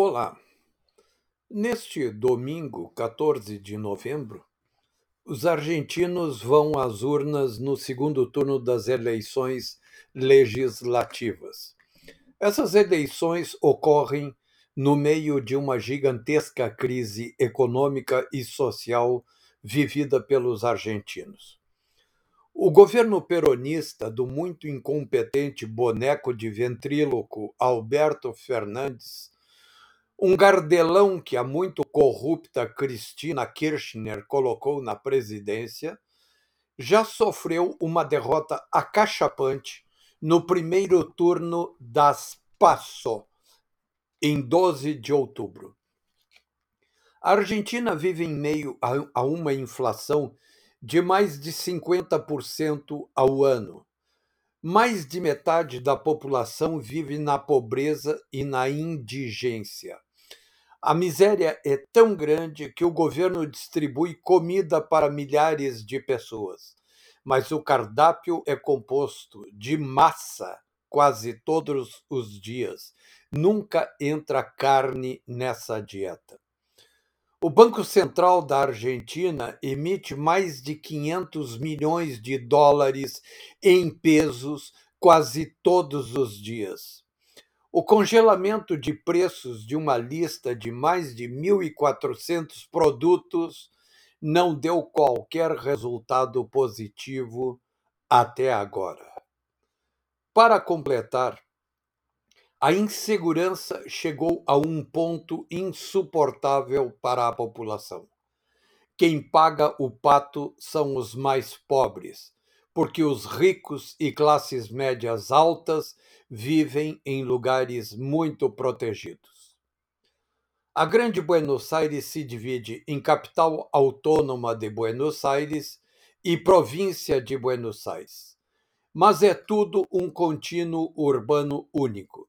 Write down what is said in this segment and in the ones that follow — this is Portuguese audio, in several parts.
Olá! Neste domingo, 14 de novembro, os argentinos vão às urnas no segundo turno das eleições legislativas. Essas eleições ocorrem no meio de uma gigantesca crise econômica e social vivida pelos argentinos. O governo peronista do muito incompetente boneco de ventríloco Alberto Fernandes um gardelão que a muito corrupta Cristina Kirchner colocou na presidência já sofreu uma derrota acachapante no primeiro turno das PASSO, em 12 de outubro. A Argentina vive em meio a uma inflação de mais de 50% ao ano. Mais de metade da população vive na pobreza e na indigência. A miséria é tão grande que o governo distribui comida para milhares de pessoas, mas o cardápio é composto de massa quase todos os dias. Nunca entra carne nessa dieta. O Banco Central da Argentina emite mais de 500 milhões de dólares em pesos quase todos os dias. O congelamento de preços de uma lista de mais de 1.400 produtos não deu qualquer resultado positivo até agora. Para completar, a insegurança chegou a um ponto insuportável para a população. Quem paga o pato são os mais pobres, porque os ricos e classes médias altas vivem em lugares muito protegidos. A Grande Buenos Aires se divide em capital autônoma de Buenos Aires e província de Buenos Aires. Mas é tudo um contínuo urbano único.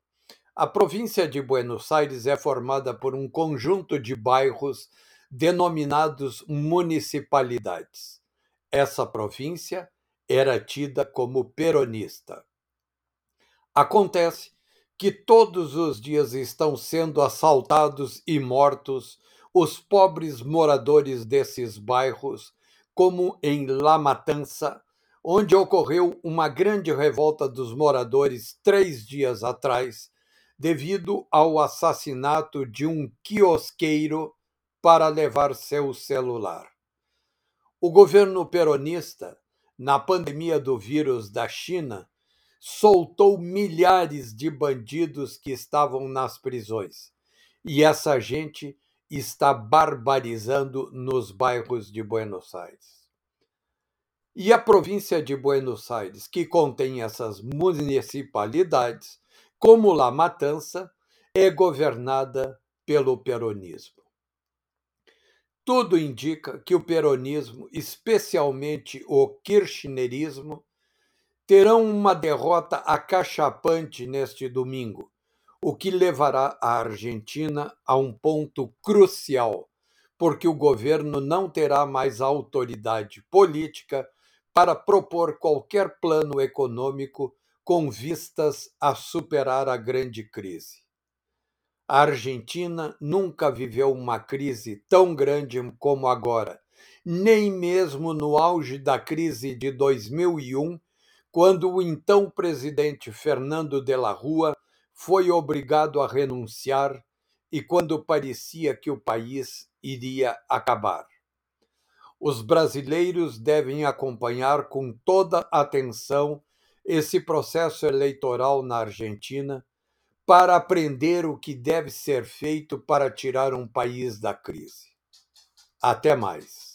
A província de Buenos Aires é formada por um conjunto de bairros denominados municipalidades. Essa província era tida como peronista. Acontece que todos os dias estão sendo assaltados e mortos os pobres moradores desses bairros, como em La Matança, onde ocorreu uma grande revolta dos moradores três dias atrás, devido ao assassinato de um quiosqueiro para levar seu celular. O governo peronista na pandemia do vírus da China, soltou milhares de bandidos que estavam nas prisões. E essa gente está barbarizando nos bairros de Buenos Aires. E a província de Buenos Aires, que contém essas municipalidades, como La Matança, é governada pelo peronismo. Tudo indica que o peronismo, especialmente o kirchnerismo, terão uma derrota acachapante neste domingo, o que levará a Argentina a um ponto crucial, porque o governo não terá mais autoridade política para propor qualquer plano econômico com vistas a superar a grande crise. A Argentina nunca viveu uma crise tão grande como agora, nem mesmo no auge da crise de 2001, quando o então presidente Fernando de la Rua foi obrigado a renunciar e quando parecia que o país iria acabar. Os brasileiros devem acompanhar com toda atenção esse processo eleitoral na Argentina para aprender o que deve ser feito para tirar um país da crise. Até mais.